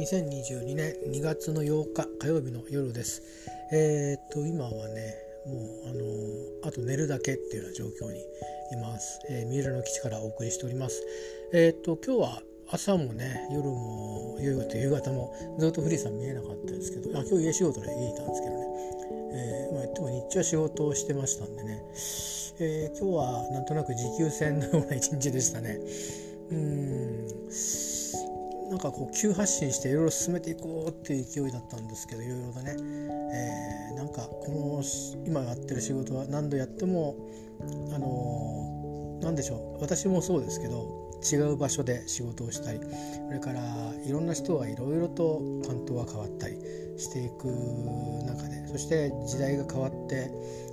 2022年2月の8日火曜日の夜です。えー、っと今はねもうあのー、あと寝るだけっていうような状況にいます。えー、三浦の基地からお送りしております。え、っと今日は朝もね夜も夕方夕方もずっと富士山見えなかったですけどあ今日家仕事で家いたんですけどね、えーまあ、言っても日中は仕事をしてましたんでね、えー、今日はなんとなく持久戦のような一日でしたね。うんなんかこう急発進していろいろ進めていこうっていう勢いだったんですけどいろいろとね、えー、なんかこの今やってる仕事は何度やってもあのー、何でしょう。私もそうですけど違う場所で仕事をしたりそれからいろんな人がいろいろと担当が変わったりしていく中でそして時代が変わって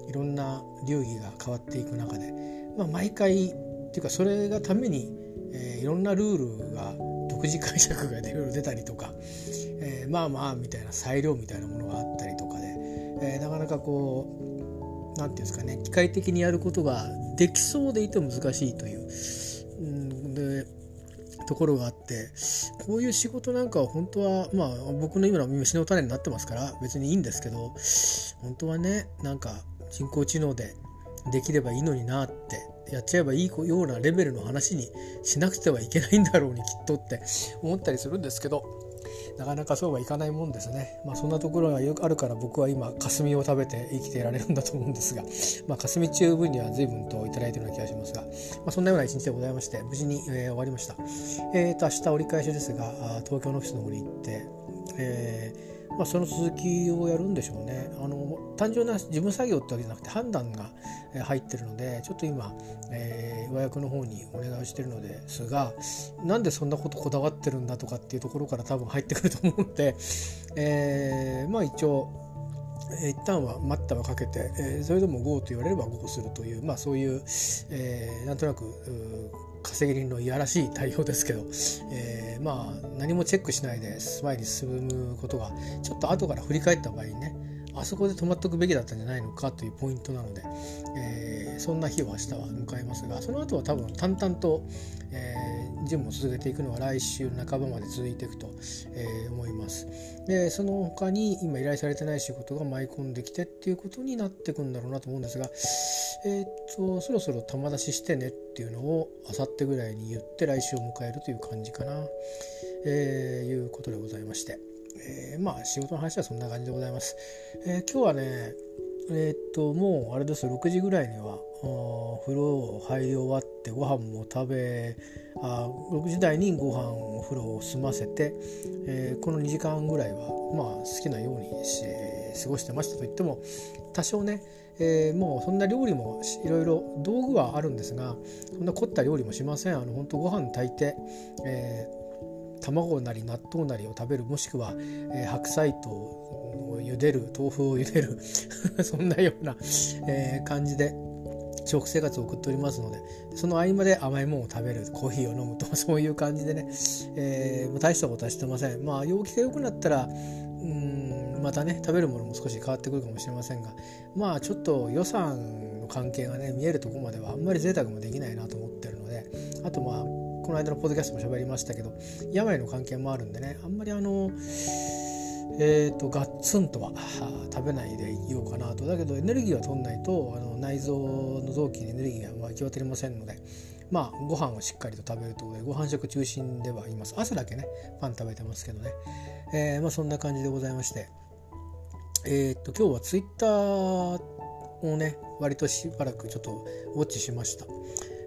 いろんな流儀が変わっていく中で、まあ、毎回っていうかそれがために、えー、いろんなルールが独自解釈がいろいろ出たりとか、えー、まあまあみたいな裁量みたいなものがあったりとかで、えー、なかなかこう何て言うんですかね機械的にやることができそうでいて難しいという、うん、でところがあってこういう仕事なんかは本当はまあ僕の今の虫の種になってますから別にいいんですけど本当はねなんか人工知能でできればいいのになってやっちゃえばいいようなレベルの話にしなくてはいけないんだろうにきっとって思ったりするんですけどなかなかそうはいかないもんですね。まあそんなところがあるから僕は今霞を食べて生きていられるんだと思うんですが、まあ霞中分には随分といただいているような気がしますが、まあそんなような一日でございまして無事に、えー、終わりました。えっ、ー、と明日折り返しですが東京のオフィスの方に行って、えーまあ、その続きをやるんでしょうね。あの単純な事務作業ってわけじゃなくて判断が入ってるのでちょっと今、えー、和訳の方にお願いしてるのですがなんでそんなことこだわってるんだとかっていうところから多分入ってくると思うので、えー、まあ一応、一旦は待ったはかけて、えー、それでも GO と言われれば GO するという、まあ、そういう、えー、なんとなく稼ぎ人のいやらしい対応ですけど、えー、まあ何もチェックしないで前に進むことがちょっと後から振り返った場合にねあそこで止まっておくべきだったんじゃないのかというポイントなので、えー、そんな日を明日は迎えますがその後は多分淡々と、えー、準を続けていくのは来週半ばまで続いていくと、えー、思います。でその他に今依頼されてない仕事が舞い込んできてっていうことになってくんだろうなと思うんですが、えー、っとそろそろ玉出ししてねっていうのをあさってぐらいに言って来週を迎えるという感じかな、えー、いうことでございまして。えー、まあ仕事の話はそんな感じでございます。えー、今日はねえー、っともうあれです6時ぐらいには風呂入り終わってご飯も食べあ6時台にご飯お風呂を済ませて、えー、この2時間ぐらいはまあ好きなようにし過ごしてましたといっても多少ね、えー、もうそんな料理もいろいろ道具はあるんですがそんな凝った料理もしませんあの本当ご飯炊いて、えー卵なり納豆なりを食べるもしくは、えー、白菜とを茹でる豆腐を茹でる そんなような、えー、感じで食生活を送っておりますのでその合間で甘いものを食べるコーヒーを飲むと そういう感じでね、えー、大したことはしてません。まあ陽気が良くなったらうんまたね食べるものも少し変わってくるかもしれませんがまあちょっと予算の関係がね見えるとこまではあんまり贅沢もできないなと思ってるのであとまあこの間のポッドキャストも喋りましたけど病の関係もあるんでねあんまりあのえーと、ガッツンとは食べないでいようかなと。だけどエネルギーは取んないとあの内臓の臓器にエネルギーが行き渡りませんのでまあご飯をしっかりと食べるということでご飯食中心ではいます。朝だけねパン食べてますけどね、えー、まあ、そんな感じでございまして。えっ、と今日はツイッターをね割としばらくちょっとウォッチしました、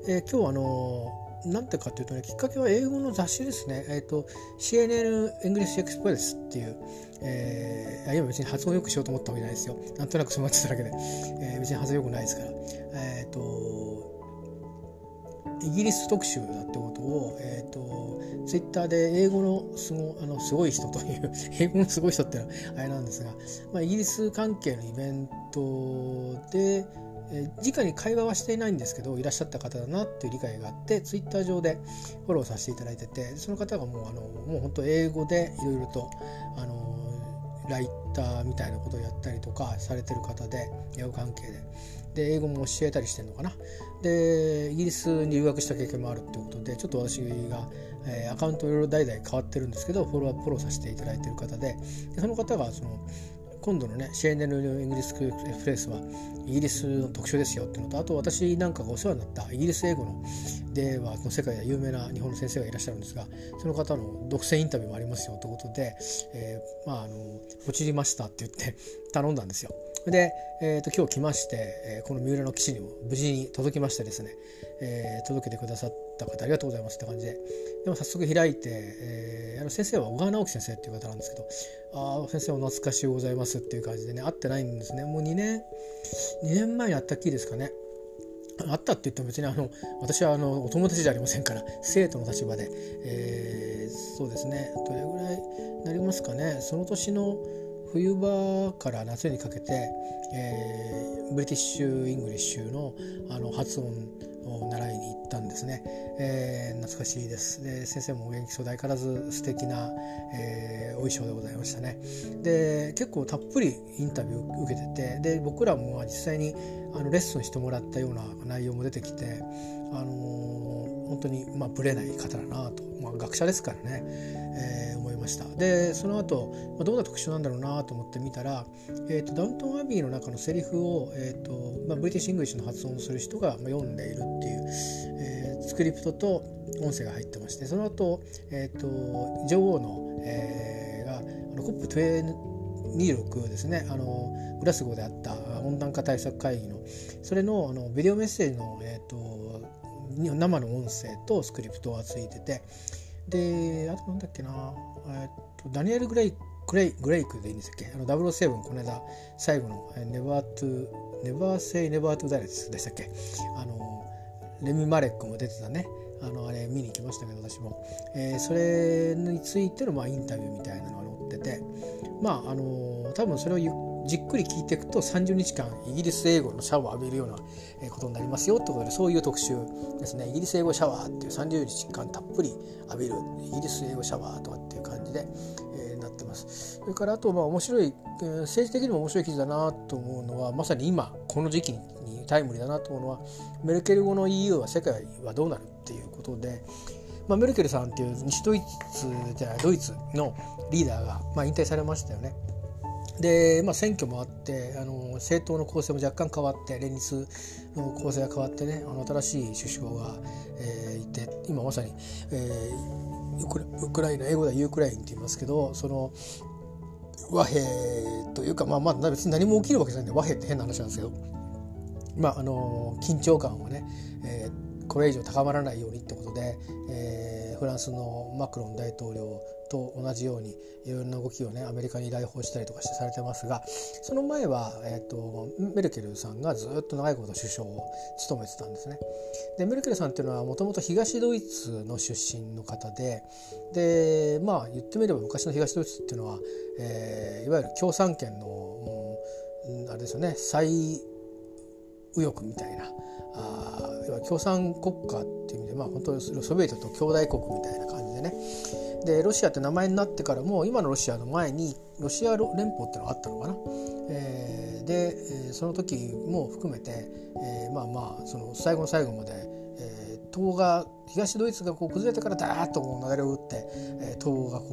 えー、今日あのなんてかというとねきっかけは英語の雑誌ですね、えーと、CNN English Express っていう、えー、今別に発音よくしようと思ったわけじゃないですよ。なんとなくそうなってただけで、えー、別に発音よくないですから。えっ、ー、とイギリス特集だってことを、えーと、ツイッターで英語のすごあのすごい人という 英語のすごい人っていうのはあれなんですが、まあ、イギリス関係のイベントで、えー、直に会話はしていないんですけどいらっしゃった方だなっていう理解があってツイッター上でフォローさせていただいててその方がもうあのもう本当英語でいろいろとあのライターみたいなことをやったりとかされてる方で英語関係で。で英語も教えたりしてるのかな。でイギリスに留学した経験もあるっていうことでちょっと私が、えー、アカウントいろいろ代々変わってるんですけどフォローフォローさせていただいてる方で。でその方がその今度のね CNN イギリスエクスプレスはイギリスの特集ですよっていうのとあと私なんかがお世話になったイギリス英語のではの世界で有名な日本の先生がいらっしゃるんですがその方の独占インタビューもありますよということで、えー、まああのポチりましたって言って頼んだんですよ。で、えーと、今日来まして、えー、この三浦の基地にも無事に届きましてですね、えー、届けてくださってた方ありがとうございますって感じで。でも早速開いて、えー、あの先生は小川直樹先生っていう方なんですけどああ先生お懐かしゅうございますっていう感じでね会ってないんですね。もう2年2年前に会ったっきりですかね。あったって言っても別にあの私はあのお友達じゃありませんから生徒の立場で、えー、そうですね。どれぐらいなりますかね。その年の冬場から夏にかけて、えー、 British English のあの発音習いに行ったんですね、えー、懐かしいです。で先生もお元気そうで相変わらず素敵な、えー、お衣装でございましたね。で結構たっぷりインタビュー受けててで僕らも実際にあのレッスンしてもらったような内容も出てきて、あのー、本当にまあぶれない方だなと、まあ、学者ですからね、えー、した。でその後、まあ、どんな特集なんだろうなと思って見たら、えーと、ダウントンアビーの中のセリフを、えーとまあ、 British English の発音をする人が読んでいるっていう、えー、スクリプトと音声が入ってましてその後、えーと、女王の、えー、があの COP26 ですねあのグラスゴーであった温暖化対策会議のそれのあのビデオメッセージの、えーと、生の音声とスクリプトがついててであとなんだっけな、えーと、ダニエル・グレイグレイグレイクでいいんですっけ？あの007この間最後の「ネバー・トゥネバー・セイ・ネバー・トゥダレス」でしたっけ？あのレミ・マレックも出てたね。あのあれ見に行きましたけど私も、えー、それについてのまあインタビューみたいなのが載ってて。まああの多分それをゆっじっくり聞いていくと30日間イギリス英語のシャワーを浴びるようなことになりますよってことでそういう特集ですねイギリス英語シャワーっていう30日間たっぷり浴びるイギリス英語シャワーとかっていう感じで、えー、なってますそれからあとまあ面白い、政治的にも面白い記事だなと思うのはまさに今この時期にタイムリーだなと思うのはメルケル後の EU は世界はどうなるっていうことでまあ、メルケルさんっていう西ドイツじゃないドイツのリーダーが、まあ、引退されましたよね。で、まあ、選挙もあってあの政党の構成も若干変わって連立の構成が変わってねあの新しい首相が、えー、いて今まさに、えー、ウクライナ英語ではユークラインって言いますけどその和平というか、まあ、まあ別に何も起きるわけじゃないんで和平って変な話なんですけど、まあ、あの緊張感をね、えー、これ以上高まらないようにってことで、えー、フランスのマクロン大統領と同じようにいろんな動きをねアメリカに来訪したりとかしてされてますがその前は、えーと、メルケルさんがずっと長いこと首相を務めてたんですね。でメルケルさんっていうのはもともと東ドイツの出身の方ででまあ言ってみれば昔の東ドイツっていうのは、えー、いわゆる共産権の、うん、あれですよね最右翼みたいなあ共産国家っていう意味でまあ本当にソビエトと兄弟国みたいな感じでねでロシアって名前になってからも今のロシアの前にロシア連邦っていうのがあったのかな、えー、で、その時も含めて、えー、まあまあその最後の最後まで、えー、東が東ドイツがこう崩れてからダーッとこう流れを打って、えー、東がこ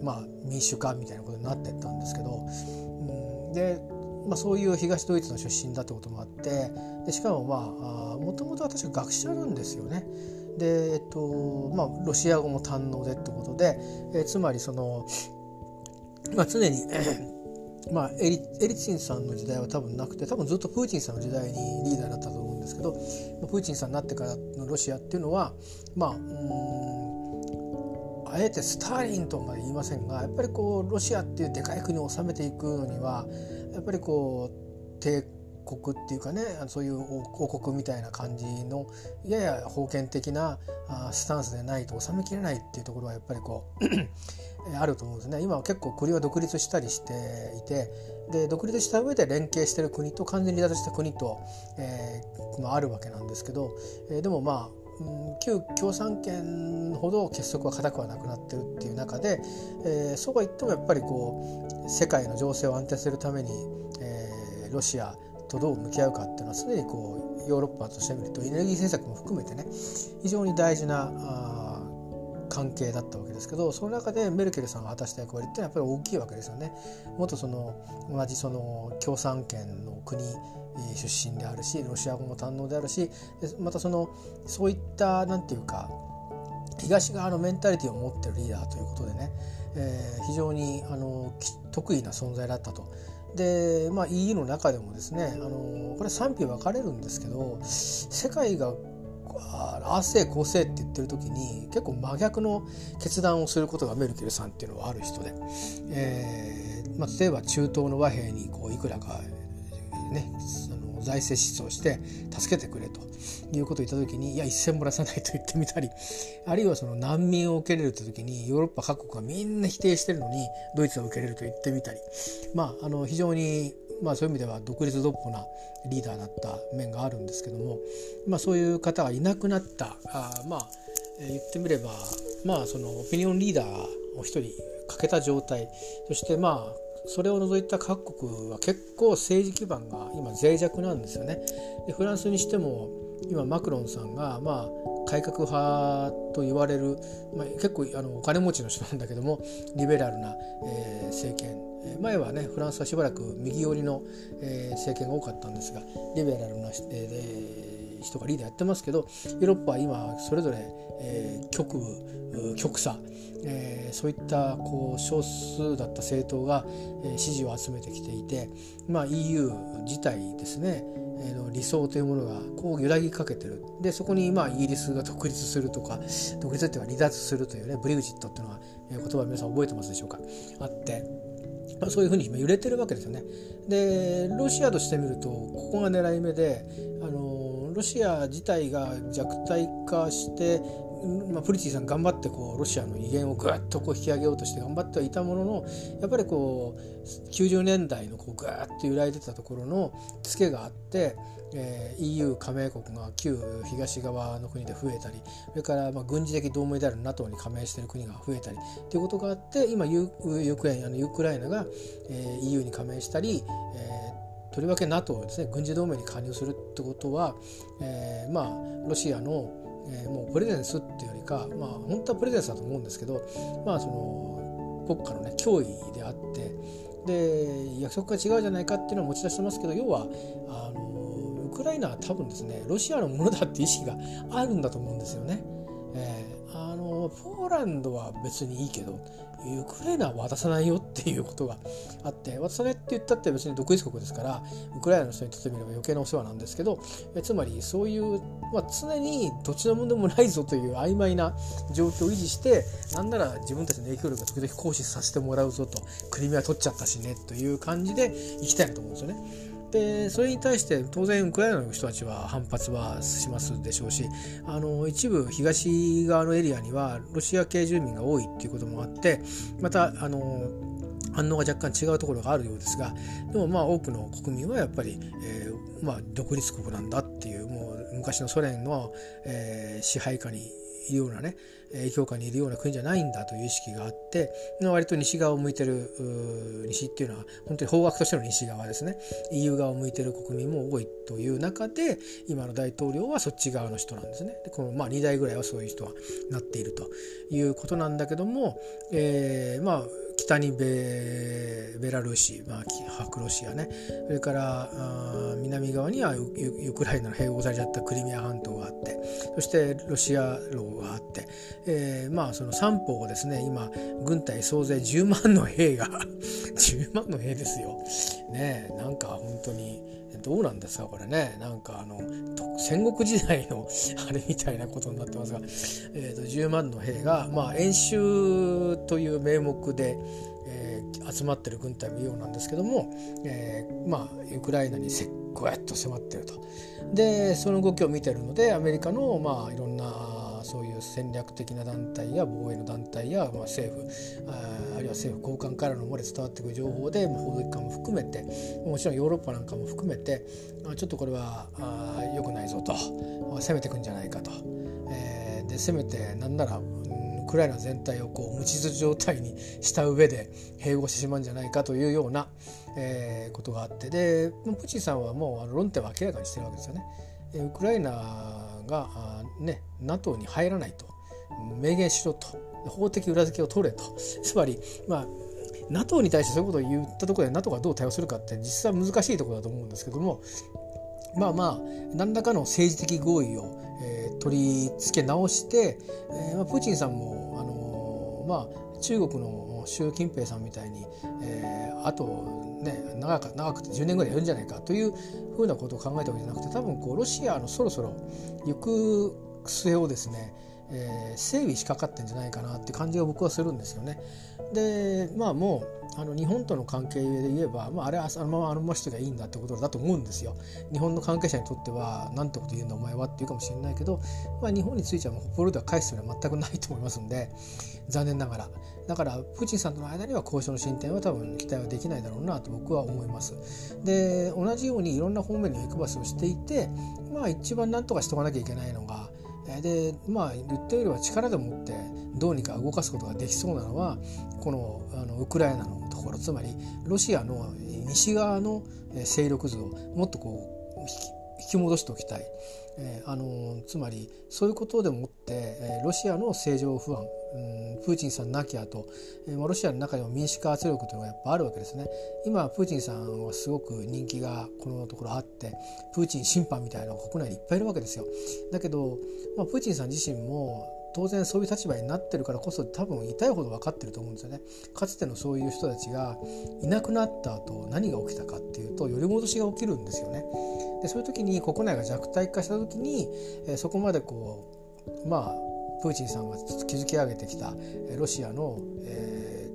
うまあ民主化みたいなことになってったんですけど、うん、でまあ、そういう東ドイツの出身だってこともあってでしかもまあもともと私は学者なんですよね。で、えっとまあ、ロシア語も堪能でってことで、え、つまりその、まあ、常に まあ、エリエリツィンさんの時代は多分なくて多分ずっとプーチンさんの時代にリーダーだったと思うんですけどプーチンさんになってからのロシアっていうのはまあうんあえてスターリンとまで言いませんがやっぱりこうロシアっていうでかい国を治めていくのにはやっぱりこう抵国っていうかねそういう王国みたいな感じのやや封建的なスタンスでないと収めきれないっていうところはやっぱりこうあると思うんですね。今は結構国は独立したりしていてで独立した上で連携してる国と完全に離脱した国と、えー、あるわけなんですけど、えー、でもまあ旧共産圏ほど結束は固くはなくなってるっていう中で、えー、そうは言ってもやっぱりこう世界の情勢を安定するために、えー、ロシアとどう向き合うかっていうのは常にこうヨーロッパとしてみるとエネルギー政策も含めてね非常に大事なあ関係だったわけですけどその中でメルケルさんが果たした役割ってやっぱり大きいわけですよね。もっとその同じその共産圏の国出身であるしロシア語も堪能であるしまたそのそういった何て言うか東側のメンタリティを持ってるリーダーということでね、えー、非常にあの得意な存在だったと。で、まあ、EU の中でもですねあのこれ賛否分かれるんですけど世界があせこせって言ってる時に結構真逆の決断をすることがメルケルさんっていうのはある人で、えーまあ、例えば中東の和平にこういくらかねあの財政支出をして助けてくれということを言った時にいや一銭もらさないと言ってみたりあるいはその難民を受け入れるという時にヨーロッパ各国がみんな否定してるのにドイツは受け入れると言ってみたり。まああの非常にまあ、そういう意味では独立独歩なリーダーだった面があるんですけども、まあ、そういう方がいなくなったあまあ言ってみれば、まあ、そのオピニオンリーダーを一人欠けた状態。そしてまあそれを除いた各国は結構政治基盤が今脆弱なんですよね。でフランスにしても今マクロンさんがまあ改革派と言われる、まあ、結構あのお金持ちの人なんだけどもリベラルな、えー、政権前はねフランスはしばらく右寄りの、えー、政権が多かったんですがリベラルな、えー、人がリーダーやってますけどヨーロッパは今それぞれ、えー、極右極左、えー、そういったこう少数だった政党が、えー、支持を集めてきていて、まあ、EU 自体ですねの理想というものがこう揺らぎかけてる。でそこにまあイギリスが独立するとか独立っていうか離脱するというねブリグジットっていうのは言葉皆さん覚えてますでしょうか？あって。まあ、そういうふうに揺れてるわけですよね。でロシアとしてみるとここが狙い目であのロシア自体が弱体化してまあ、プリティさん頑張ってこうロシアの威厳をぐっとこう引き上げようとして頑張ってはいたもののやっぱりこう90年代のこうぐっと揺らいでたところのツケがあって、えー、EU 加盟国が旧東側の国で増えたりそれからまあ軍事的同盟である NATO に加盟している国が増えたりということがあって今ユークライナユークライナが、えー、EU に加盟したり、えー、とりわけ NATO ですね軍事同盟に加入するってことは、えー、まあロシアのえー、もうプレゼンスっていうよりかまあ本当はプレゼンスだと思うんですけどまあその国家のね脅威であってで約束が違うじゃないかっていうのを持ち出してますけど要はあのウクライナは多分ですねロシアのものだって意識があるんだと思うんですよね。えー、あのポーランドは別にいいけどウクライナは渡さないよっていうことがあって渡さないって言ったって別に独立国ですからウクライナの人にとってみれば余計なお世話なんですけどえつまりそういう、まあ、常にどっちらもでもないぞという曖昧な状況を維持してなんなら自分たちの影響力を時々行使させてもらうぞとクリミア取っちゃったしねという感じでいきたいなと思うんですよね。でそれに対して当然ウクライナの人たちは反発はしますでしょうしあの一部東側のエリアにはロシア系住民が多いっていうこともあってまたあの反応が若干違うところがあるようですがでもまあ多くの国民はやっぱり、えー、まあ、独立国なんだっていうもう昔のソ連の、えー、支配下にいるようなね影響下にいるような国じゃないんだという意識があって割と西側を向いてる西っていうのは本当に方角としての西側ですね。EU 側を向いてる国民も多いという中で今の大統領はそっち側の人なんですね。でこのまあ2代ぐらいはそういう人はなっているということなんだけども、えー、まあ北にベベラルーシ、まあ、白ロシアねそれから南側にはウクライナの併合されちゃったクリミア半島があってそしてロシア領があって、えー、まあその三方をですね今軍隊総勢10万の兵が10万の兵ですよ。ねなんか本当にどうなんですかこれねなんかあの戦国時代の あれみたいなことになってますが、えーと、10万の兵が、まあ、演習という名目で、えー、集まってる軍隊もようなんですけども、えー、まあウクライナにせっこやっと迫ってると。でその動きを見てるのでアメリカの、まあ、いろんなそういう戦略的な団体や防衛の団体や、まあ、政府ああるいは政府高官からの漏れ伝わってくる情報で、まあ、報道機関も含めてもちろんヨーロッパなんかも含めてあちょっとこれはあ良くないぞと攻めてくんじゃないかと。せめてなんなら、ウクライナ全体をこう無秩序状態にした上で併合してしまうんじゃないかというような、えー、ことがあってでプーチンさんはもうあの論点は明らかにしてるわけですよね。ウクライナがね NATO に入らないと。明言しろと。法的裏付けを取れと。つまりまあ NATO に対してそういうことを言ったところで NATO がどう対応するかって実際難しいところだと思うんですけどもまあまあ何らかの政治的合意を、えー、取り付け直して、えーまあ、プーチンさんも、あのー、まあ、中国の習近平さんみたいに、えー、あと、ね、長く長くて10年ぐらいやるんじゃないかというふうなことを考えたわけじゃなくて多分こうロシアのそろそろ行く末をですねえー、整備しかかってんじゃないかなって感じが僕はするんですよね。でまあもうあの日本との関係で言えば、まあ、あれはあのままあのまましてがいいんだってことだと思うんですよ。日本の関係者にとっては何てこと言うんだお前はって言うかもしれないけど、まあ、日本についてはもうポルでは返すのは全くないと思いますんで残念ながらだからプーチンさんとの間には交渉の進展は多分期待はできないだろうなと僕は思います。で同じようにいろんな方面に目配せをしていてまあ一番何とかしとかなきゃいけないのがでまあ言ったよりは力でもってどうにか動かすことができそうなのはこのあのウクライナのところつまりロシアの西側の勢力図をもっとこう引き戻しておきたい。えー、あのつまりそういうことでもって、えー、ロシアの正常不安、うん、プーチンさんなきゃと、えー、ロシアの中でも民主化圧力というのがやっぱあるわけですね。今プーチンさんはすごく人気がこのところあってプーチン審判みたいなのが国内にいっぱいいるわけですよ。だけど、まあ、プーチンさん自身も当然そういう立場になってるからこそ多分痛いほど分かってると思うんですよね。かつてのそういう人たちがいなくなった後何が起きたかっていうとより戻しが起きるんですよね。でそういう時に国内が弱体化した時に、えそこまでこうまあプーチンさんが築き上げてきたロシアの、え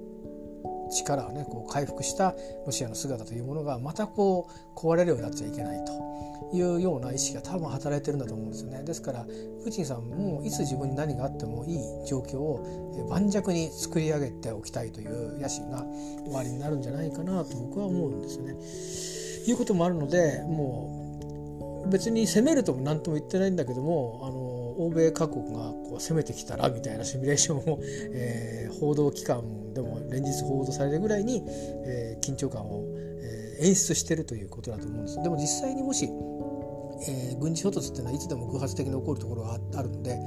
ー、力をねこう回復したロシアの姿というものがまたこう壊れるようになっちゃいけないと。いうような意識が多分働いてるんだと思うんですよねですからプーチンさんもいつ自分に何があってもいい状況を盤石に作り上げておきたいという野心が終わりになるんじゃないかなと僕は思うんですよね。いうこともあるのでもう別に攻めるとも何とも言ってないんだけどもあの欧米各国がこう攻めてきたらみたいなシミュレーションを、えー、報道機関でも連日報道されるぐらいに、えー、緊張感を、えー、演出してるということだと思うんです。でも実際にもしえー、軍事衝突っていうのはいつでも偶発的に起こるところがあるので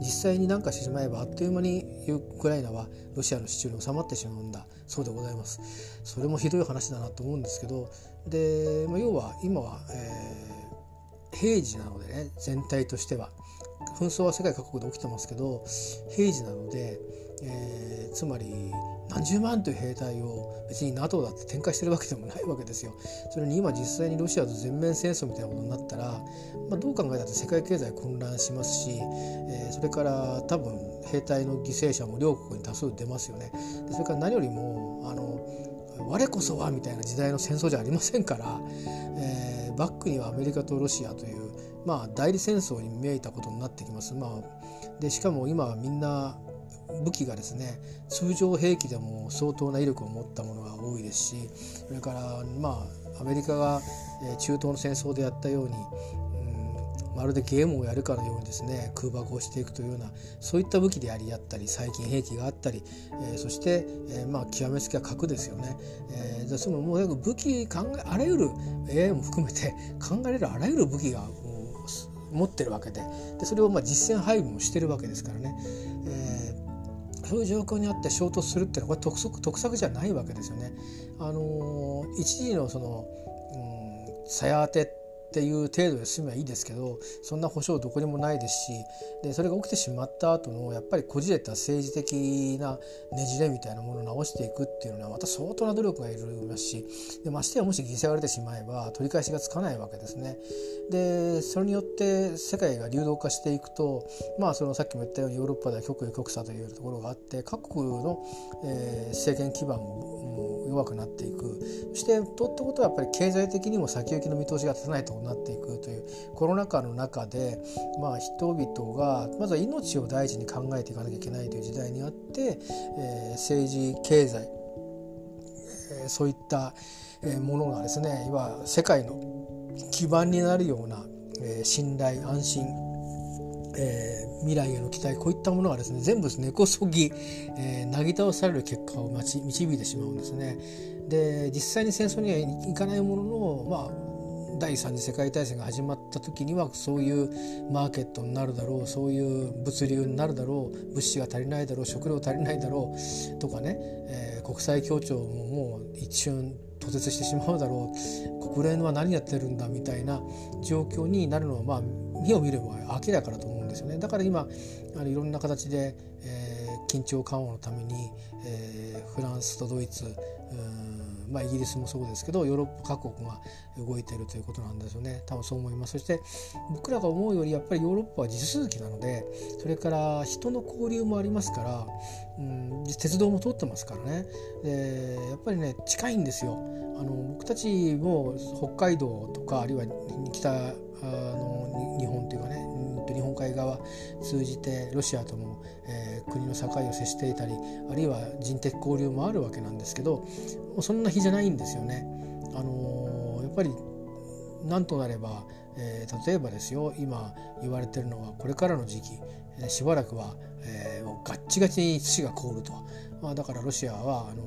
実際に何かしてしまえばあっという間にウクライナはロシアの手中に収まってしまうんだ。そうでございます。それもひどい話だなと思うんですけどで、まあ、要は今は、えー、平時なのでね全体としては。紛争は世界各国で起きてますけど平時なので、えー、つまり何十万という兵隊を別に NATO だって展開してるわけでもないわけですよ。それに今実際にロシアと全面戦争みたいなことになったら、まあ、どう考えたって世界経済混乱しますし、えー、それから多分兵隊の犠牲者も両国に多数出ますよね。それから何よりもあの我こそはみたいな時代の戦争じゃありませんから、えー、バックにはアメリカとロシアという、まあ、代理戦争に見えたことになってきます。まあ、でしかも今はみんな武器がですね通常兵器でも相当な威力を持ったものが多いですしそれからまあアメリカが中東の戦争でやったように、うん、まるでゲームをやるかのようにですね空爆をしていくというようなそういった武器でやり合ったり最近兵器があったり、えー、そして、えー、まあ極めつきは核ですよね。えー、そのもう武器考えあらゆる AI も含めて考えられるあらゆる武器が持ってるわけででそれをまあ実戦配分をしてるわけですからね。えーそういう状況にあって衝突するっていうのはこれ得策得策じゃないわけですよね。あの一時のその、うん、鞘当てっていう程度で済めばいいですけどそんな保証どこにもないですしでそれが起きてしまった後のやっぱりこじれた政治的なねじれみたいなものを直していくっていうのはまた相当な努力がいるますしでましてやもし犠牲が出てしまえば取り返しがつかないわけですね。でそれによって世界が流動化していくとまあそのさっきも言ったようにヨーロッパでは極右極左というところがあって各国の、えー、政権基盤も弱くなっていくそしてとってことはやっぱり経済的にも先行きの見通しが立たないとなっていくというコロナ禍の中で、まあ、人々がまずは命を大事に考えていかなきゃいけないという時代にあって、えー、政治経済、えー、そういったものがですねいわ世界の基盤になるような、えー、信頼安心えー、未来への期待こういったものがですね全部根こそぎ、えー、なぎ倒される結果を導いてしまうんですね。で実際に戦争にはいかないものの、まあ、第三次世界大戦が始まった時にはそういうマーケットになるだろうそういう物流になるだろう物資が足りないだろう食料足りないだろうとかね、えー、国際協調ももう一瞬途絶してしまうだろう国連は何やってるんだみたいな状況になるのはまあ目を見れば明らかだと思うんですよね。だから今あのいろんな形で、えー、緊張緩和のために、えー、フランスとドイツまあ、イギリスもそうですけどヨーロッパ各国が動いているということなんですよね。多分そう思います。そして僕らが思うよりやっぱりヨーロッパは地続きなのでそれから人の交流もありますから、うん、鉄道も通ってますからね。でやっぱりね近いんですよ。あの僕たちも北海道とかあるいは北あの日本というかね日本海側通じてロシアとも、えー、国の境を接していたりあるいは人的交流もあるわけなんですけどそんな日じゃないんですよね。あのー、やっぱりなんとなれば、えー、例えばですよ今言われてるのはこれからの時期、えー、しばらくは、えー、ガッチガチに土が凍ると、まあ、だからロシアはあの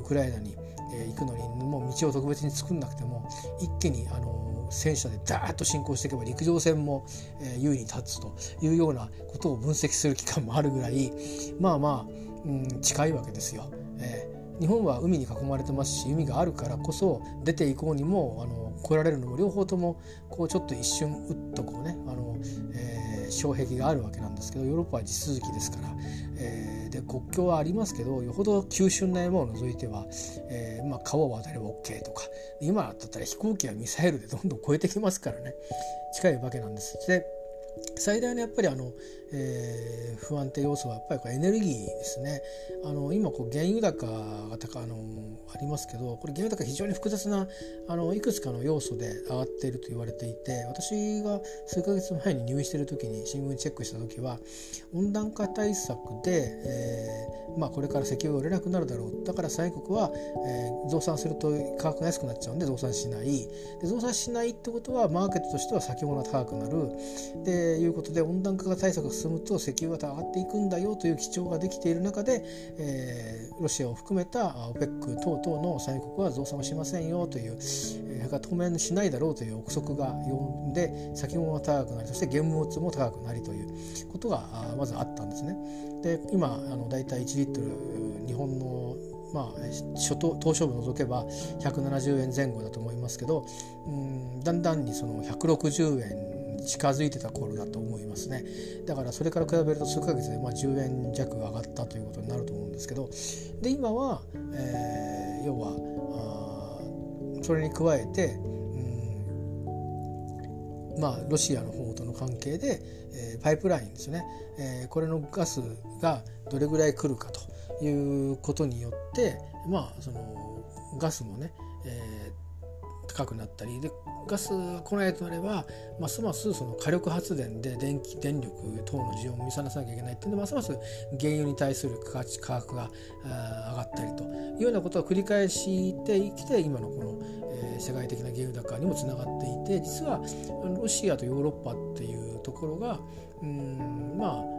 ウクライナに、えー、行くのにもう道を特別に作んなくても一気にあの戦車でダーッと進行していけば陸上戦も、え優位に立つというようなことを分析する機関もあるぐらいまあまあ、うん、近いわけですよ。えー、日本は海に囲まれてますし海があるからこそ出ていこうにもあの来られるのも両方ともこうちょっと一瞬うっとこうねあの、えー、障壁があるわけなんですけどヨーロッパは地続きですから、えーで国境はありますけどよほど急峻な山を除いては、えーまあ、川を渡れば OK とか今だったら飛行機やミサイルでどんどん超えてきますからね近いわけなんです。で最大のやっぱりあの、えー、不安定要素はやっぱりこエネルギーですね。あの今こう原油高が高あのありますけどこれ原油高非常に複雑なあのいくつかの要素で上がっていると言われていて私が数ヶ月前に入院している時に新聞チェックした時は温暖化対策で、えーまあ、これから石油が売れなくなるだろう。だから産油国は、えー、増産すると価格が安くなっちゃうんで増産しない。で増産しないってことはマーケットとしては先物が高くなる。でいうことで温暖化対策が進むと石油が上がっていくんだよという基調ができている中で、えー、ロシアを含めた OPEC 等々の産油国は増産をしませんよという、えー、当面しないだろうという憶測が呼んで先物が高くなりそして現物も高くなりということがまずあったんですね。で今あの大体1リットル日本のまあ、初頭東証部除けば170円前後だと思いますけどうんだんだんにその160円近づいてた頃だと思いますね。だからそれから比べると数ヶ月でまあ10円弱上がったということになると思うんですけど。で今は、えー、要はあそれに加えて、うん、まあロシアの方との関係で、えー、パイプラインですね、えー、これのガスがどれぐらい来るかということによってまあそのガスもね、えー、高くなったりでガスが来ないとなればますますその火力発電で電気電力等の需要を見さなさなきゃいけないっていうんでますます原油に対する価格が上がったりというようなことを繰り返してきて今のこの、えー、世界的な原油高にもつながっていて実はロシアとヨーロッパっていうところがうんまあ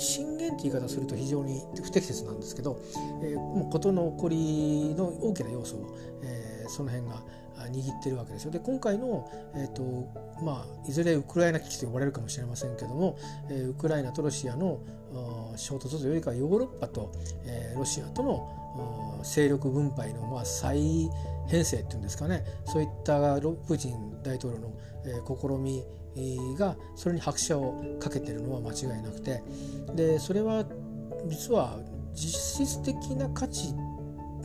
震源って言い方すると非常に不適切なんですけど、えー、もう事の起こりの大きな要素を、えー、その辺が握ってるわけですよ。で今回の、えーとまあ、いずれウクライナ危機と呼ばれるかもしれませんけども、えー、ウクライナとロシアの衝突というよりかヨーロッパと、えー、ロシアとの勢力分配の、まあ、再編成っていうんですかねそういったプーチン大統領の、えー、試みがそれに拍車をかけてるのは間違いなくてでそれは実は実質的な価値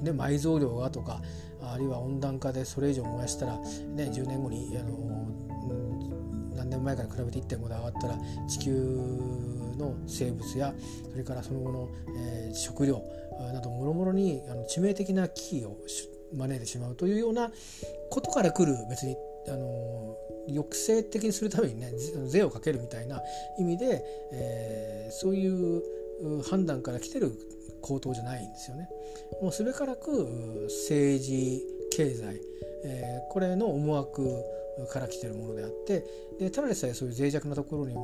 ね、埋蔵量がとかあるいは温暖化でそれ以上燃やしたら、ね、10年後にあの何年前から比べて1.5で上がったら地球の生物やそれからその後の、えー、食料などもろもろにあの致命的な危機を招いてしまうというようなことから来る別にあの抑制的にするためにね税をかけるみたいな意味で、えー、そういう判断から来てる高騰じゃないんですよね。もうすべからく政治経済、えー、これの思惑から来てるものであってでただでさえそういう脆弱なところに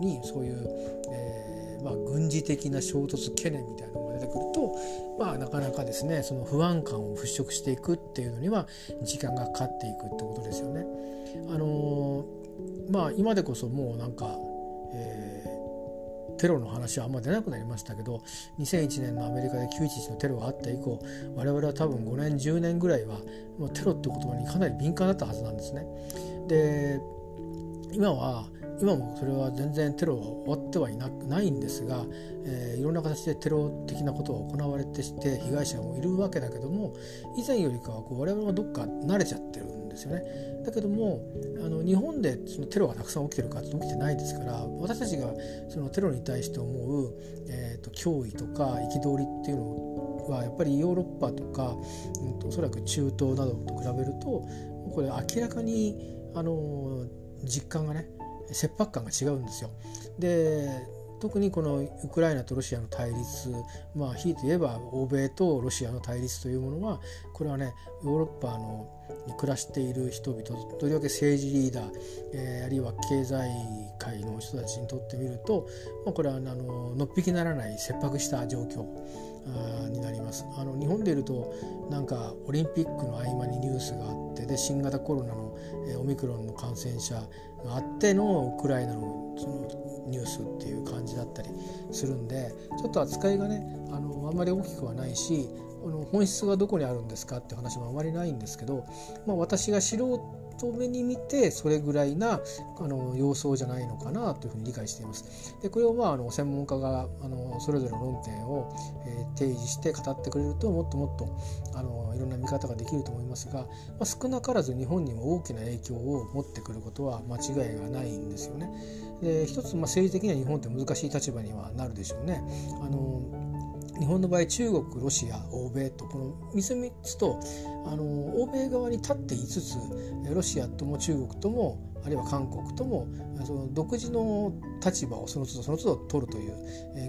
にそういう、えーまあ、軍事的な衝突懸念みたいなのが出てくると、まあ、なかなかですねその不安感を払拭していくっていうのには時間がかかっていくってことですよね。あのー、まあ、今でこそもうなんか、えー、テロの話はあんま出なくなりましたけど2001年のアメリカで911のテロがあった以降我々は多分5年10年ぐらいはもうテロって言葉にかなり敏感だったはずなんですね。で今は今もそれは全然テロは終わってはいなないんですが、えー、いろんな形でテロ的なことが行われてして被害者もいるわけだけども以前よりかはこう我々はどっか慣れちゃってるんですよね。だけどもあの日本でそのテロがたくさん起きてるかって起きてないですから私たちがそのテロに対して思う、えーと、脅威とか憤りっていうのはやっぱりヨーロッパとか、うんと、おそらく中東などと比べるとこれ明らかにあの実感がね切迫感が違うんですよ。で特にこのウクライナとロシアの対立まあひいて言えば欧米とロシアの対立というものはこれはねヨーロッパのに暮らしている人々とりわけ政治リーダー、えー、あるいは経済界の人たちにとってみると、まあ、これはあののっぴきならない切迫した状況。になります。あの日本でいるとなんかオリンピックの合間にニュースがあってで新型コロナの、え、オミクロンの感染者があってのウクライナのそのニュースっていう感じだったりするんでちょっと扱いがねあのあんまり大きくはないしあの本質がどこにあるんですかって話もあまりないんですけど、まあ、私が素人目に見てそれぐらいなあの様相じゃないのかなというふうに理解しています。でこれをまああの専門家があのそれぞれの論点を、えー、提示して語ってくれるともっともっとあのいろんな見方ができると思いますが、まあ、少なからず日本にも大きな影響を持ってくることは間違いがないんですよね。で一つまあ政治的には日本って難しい立場にはなるでしょうね。あの日本の場合中国ロシア欧米とこの3つとあの欧米側に立っていつつロシアとも中国ともあるいは韓国ともその独自の立場をその都度その都度取るという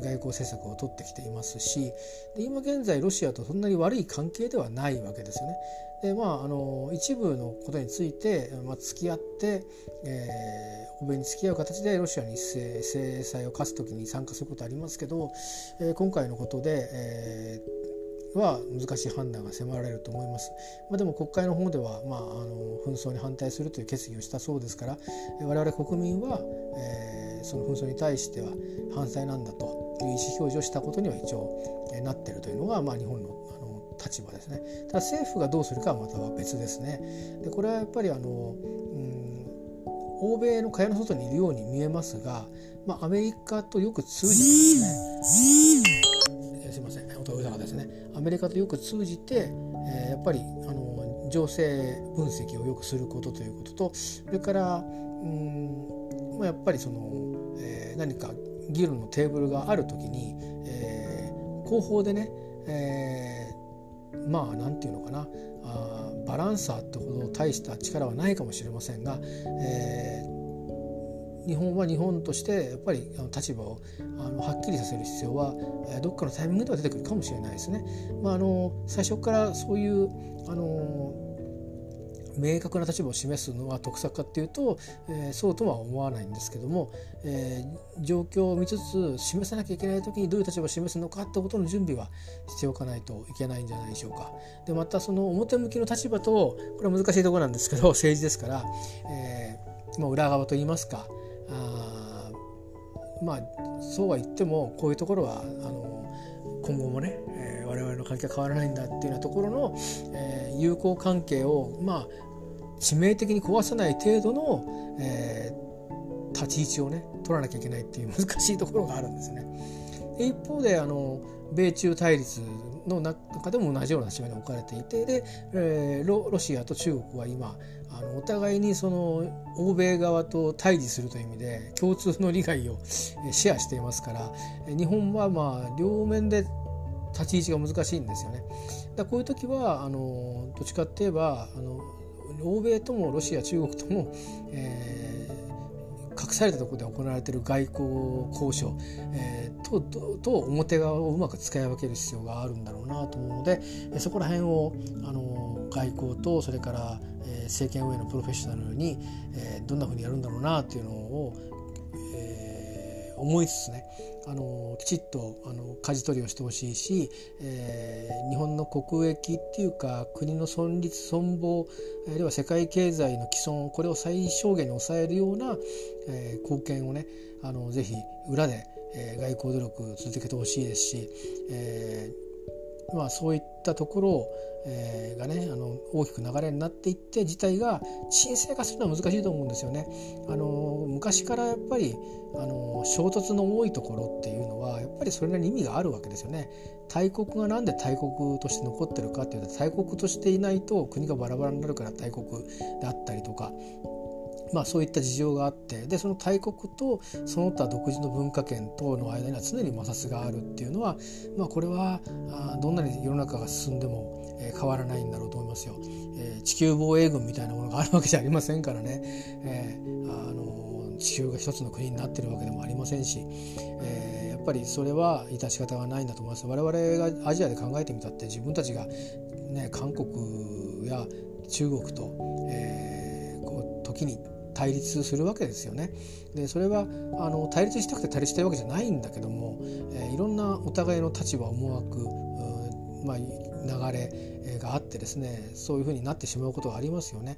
外交政策を取ってきていますしで今現在ロシアとそんなに悪い関係ではないわけですよね。でまあ、あの一部のことについて、まあ、付き合って、えー、欧米に付き合う形でロシアに制裁を科す時に参加することありますけど、えー、今回のことで、えーは難しい判断が迫られると思います。まあ、でも国会の方では、まあ、あの紛争に反対するという決議をしたそうですから我々国民は、えー、その紛争に対しては反対なんだという意思表示をしたことには一応、えー、なっているというのが、まあ、日本の立場ですね。ただ政府がどうするかはまたは別ですね。でこれはやっぱりあの、うん、欧米の蚊帳の外にいるように見えますが、まあ、アメリカとよく通じてですね。すいません。音がうるさかですね。アメリカとよく通じて、えー、やっぱりあの情勢分析をよくすることということとそれからうんまあ、やっぱりその、えー、何か議論のテーブルがある時に、えー、後方でね、えー、まあ何て言うのかなあバランサーってほど大した力はないかもしれませんが、えー、日本は日本としてやっぱり立場をあのはっきりさせる必要はどっかのタイミングでは出てくるかもしれないですね。まあ、あの最初からそういうあの明確な立場を示すのは得策かっていうと、えー、そうとは思わないんですけども、えー、状況を見つつ示さなきゃいけない時にどういう立場を示すのかってことの準備はしておかないといけないんじゃないでしょうか。でまたその表向きの立場とこれは難しいところなんですけど 政治ですから、えー、まあ、裏側といいますかあまあそうは言ってもこういうところはあの今後もね、えー、我々の関係は変わらないんだっていうようなところの、えー、友好関係をまあ致命的に壊さない程度の、えー、立ち位置をね取らなきゃいけないっていう難しいところがあるんですね。一方であの米中対立の中でも同じような立場に置かれていてで、えー、ロロシアと中国は今あのお互いにその欧米側と対峙するという意味で共通の利害をシェアしていますから日本はまあ両面で立ち位置が難しいんですよね。だこういう時はあのどっちかって言えばあの欧米ともロシア中国とも、えー、隠されたところで行われている外交交渉、えー、とと表側をうまく使い分ける必要があるんだろうなと思うのでそこら辺をあの外交とそれから、えー、政権運営のプロフェッショナルに、えー、どんなふうにやるんだろうなというのを、思いつつね。あのきちっとあの舵取りをしてほしいし、えー、日本の国益っていうか国の存立存亡あるいは世界経済の既存これを最小限に抑えるような、えー、貢献をねあのぜひ裏で、えー、外交努力を続けてほしいですし、えーまあ、そういったところをえー、がねあの大きく流れになっていって自体が沈静化するのは難しいと思うんですよね。あの昔からやっぱりあの衝突の多いところっていうのはやっぱりそれなりに意味があるわけですよね。大国がなんで大国として残ってるかっていうと大国としていないと国がバラバラになるから大国であったりとかまあ、そういった事情があってでその大国とその他独自の文化圏等の間には常に摩擦があるっていうのは、まあ、これはあどんなに世の中が進んでも、え、変わらないんだろうと思いますよ、えー、地球防衛軍みたいなものがあるわけじゃありませんからね、えー、あの地球が一つの国になってるわけでもありませんし、えー、やっぱりそれは致し方がないんだと思います。我々がアジアで考えてみたって自分たちが、ね、韓国や中国と、えー、こう時に対立するわけですよね。でそれはあの対立したくて対立したいわけじゃないんだけども、えー、いろんなお互いの立場思惑、まあ、流れがあってですねそういうふうになってしまうことがありますよね。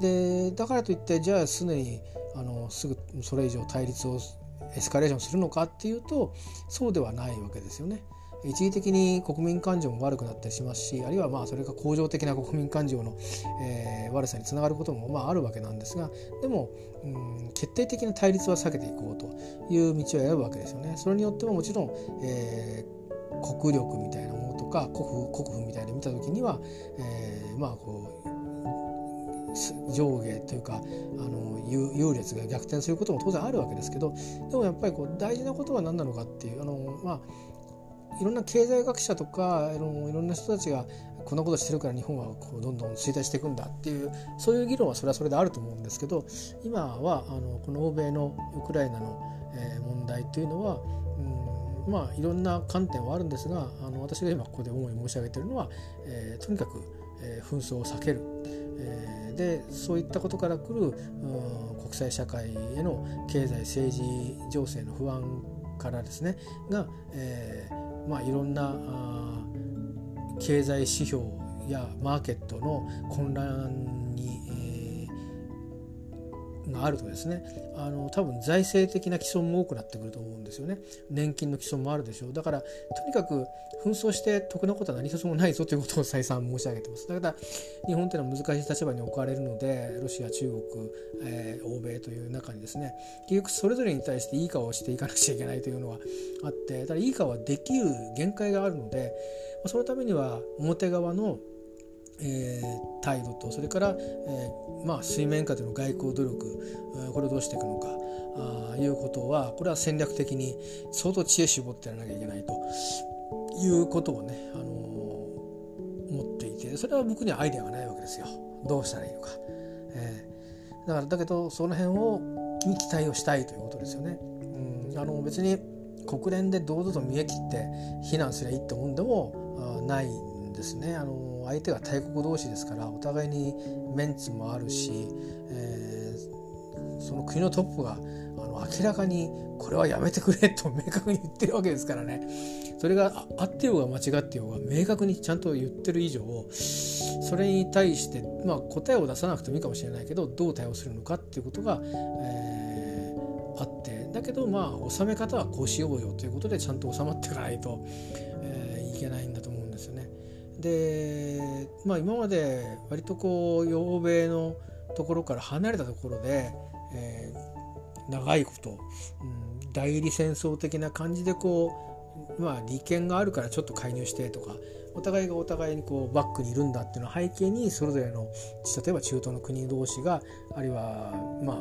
でだからといってじゃあすでにあのすぐそれ以上対立をエスカレーションするのかっていうとそうではないわけですよね。一時的に国民感情も悪くなったりしますしあるいはまあそれが恒常的な国民感情の、えー、悪さにつながることもまああるわけなんですがでも、うん、決定的な対立は避けていこうという道を選ぶわけですよね。それによってはもちろん、えー、国力みたいなものとか国府国府みたいな見た時には、えー、まあこう上下というかあの優劣が逆転することも当然あるわけですけどでもやっぱりこう大事なことは何なのかっていうあの、まあ、いろんな経済学者とかあのいろんな人たちがこんなことしてるから日本はこうどんどん衰退していくんだっていうそういう議論はそれはそれであると思うんですけど今はあのこの欧米のウクライナの、えー、問題というのは、うん、まあいろんな観点はあるんですがあの私が今ここで主に申し上げてるのは、えー、とにかく、えー、紛争を避ける、えー、でそういったことからくる、うん、国際社会への経済政治情勢の不安からですねが、えー、まあ、いろんな経済指標やマーケットの混乱に、があるとですねあの多分財政的な既存も多くなってくると思うんですよね。年金の既存もあるでしょう。だからとにかく紛争して得なことは何一つもないぞということを再三申し上げてます。だから日本というのは難しい立場に置かれるのでロシア中国、えー、欧米という中にですね結局それぞれに対していい顔をしていかなくちゃいけないというのはあってただいい顔はできる限界があるのでそのためには表側のえー、態度とそれから、えー、まあ、水面下での外交努力これをどうしていくのかあいうことはこれは戦略的に相当知恵絞ってやらなきゃいけないということをね、あの、思っていてそれは僕にはアイデアがないわけですよどうしたらいいのか。えー、だからだけどその辺をに期待をしたいということですよね。うん、あの別に国連で堂々と見え切って非難すりゃいいってもんでもないですね。あの相手が大国同士ですからお互いにメンツもあるし、えー、その国のトップがあの明らかにこれはやめてくれと明確に言ってるわけですからねそれがあってようが間違ってようが明確にちゃんと言ってる以上それに対して、まあ、答えを出さなくてもいいかもしれないけどどう対応するのかっていうことが、えー、あってだけどまあ収め方はこうしようよということでちゃんと収まっていかないと、えー、いけないんだと思うんで。まあ今まで割とこう欧米のところから離れたところで、えー、長いこと、うん、代理戦争的な感じでこうまあ利権があるからちょっと介入してとかお互いがお互いにこうバックにいるんだっていうのを背景にそれぞれの例えば中東の国同士があるいはまあ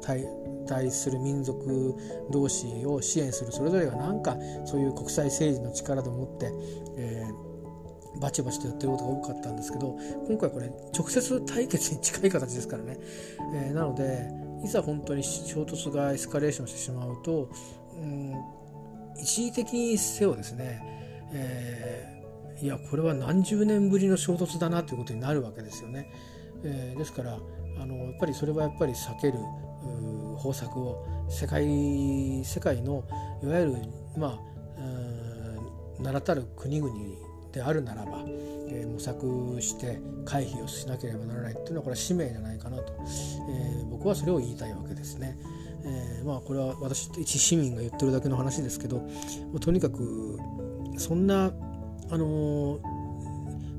対対する民族同士を支援するそれぞれが何かそういう国際政治の力でもって、えーバチバチとやってることが多かったんですけど今回これ直接対決に近い形ですからね、えー、なのでいざ本当に衝突がエスカレーションしてしまうと、うん、一時的にせよですね、えいやこれは何十年ぶりの衝突だなということになるわけですよね。えー、ですからあのやっぱりそれはやっぱり避ける方策を世界世界のいわゆるまあ名だたる国々であるならば、えー、模索して回避をしなければならないっていうのはこれは使命じゃないかなと、えー、僕はそれを言いたいわけですね。えー、まあこれは私一市民が言ってるだけの話ですけどとにかくそんなあの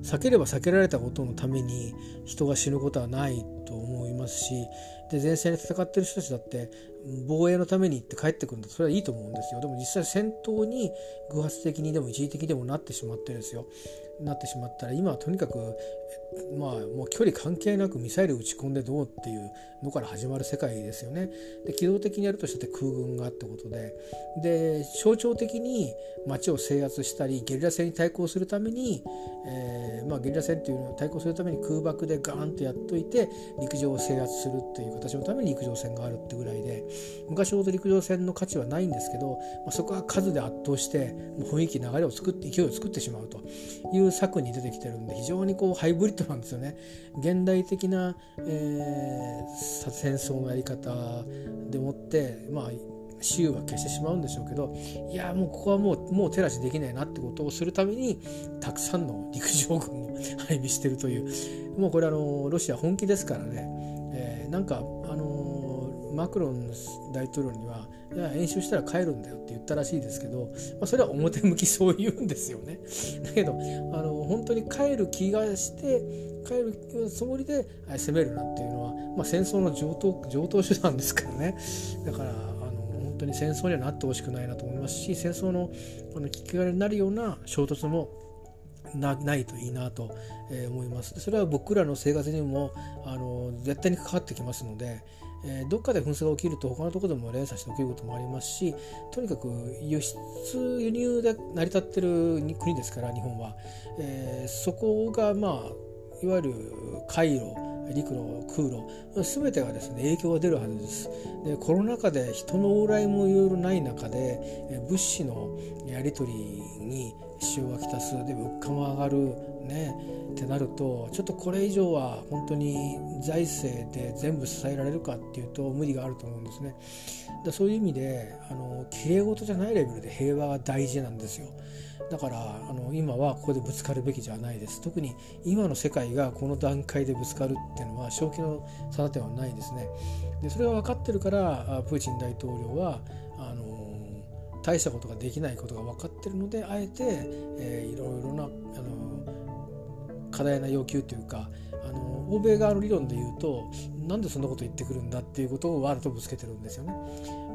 避ければ避けられたことのために人が死ぬことはないと思いますしで前線で戦ってる人たちだって防衛のために行って帰ってくるんだ。それはいいと思うんですよ。でも実際戦闘に偶発的にでも一時的でもなってしまってですよ。なってしまったら今はとにかくまあもう距離関係なくミサイル撃ち込んでどうっていうのから始まる世界ですよね。で機動的にやるとして空軍がってことで。で象徴的に街を制圧したりゲリラ戦に対抗するために、えー、まあ、ゲリラ戦っていうのを対抗するために空爆でガーンとやっといて陸上を制圧するっていう形のために陸上戦があるってぐらいで。昔ほど陸上戦の価値はないんですけど、まあ、そこは数で圧倒してもう雰囲気流れを作って勢いを作ってしまうと。いう策に出てきてるんで非常にこうハイブリッドなんですよね。現代的な、えー、戦争のやり方でもってまあ雌雄は消してしまうんでしょうけどいやもうここはもうもう手出しできないなってことをするためにたくさんの陸上軍を配備してるという。もうこれあのロシア本気ですからね、えー、なんかマクロン大統領にはいや演習したら帰るんだよって言ったらしいですけど、まあ、それは表向きそう言うんですよね。だけどあの本当に帰る気がして帰るつもりで攻めるなんていうのは、まあ、戦争の上等上等手段ですからねだから本当に戦争にはなってほしくないなと思いますし戦争のあのきっかけになるような衝突もないといいなと思います。それは僕らの生活にもあの絶対に関わってきますので、えー、どっかで紛争が起きると他のところでも連鎖して起きることもありますしとにかく輸出輸入で成り立ってる国ですから日本は、えー、そこがまあいわゆる回路陸路空路全てがですね影響が出るはずです。でコロナ禍で人の往来もいろいろない中で物資のやり取りに支障がきたすで物価も上がる。ねってなるとちょっとこれ以上は本当に財政で全部支えられるかっていうと無理があると思うんですね。だそういう意味であの綺麗事じゃないレベルで平和が大事なんですよ。だからあの今はここでぶつかるべきじゃないです特に今の世界がこの段階でぶつかるっていうのは正気の差ではないですねでそれが分かってるからプーチン大統領はあの大したことができないことが分かってるのであえて、えー、いろいろなあの過大な要求というかあの欧米側の理論で言うとなんでそんなこと言ってくるんだっていうことをわざとぶつけてるんですよね。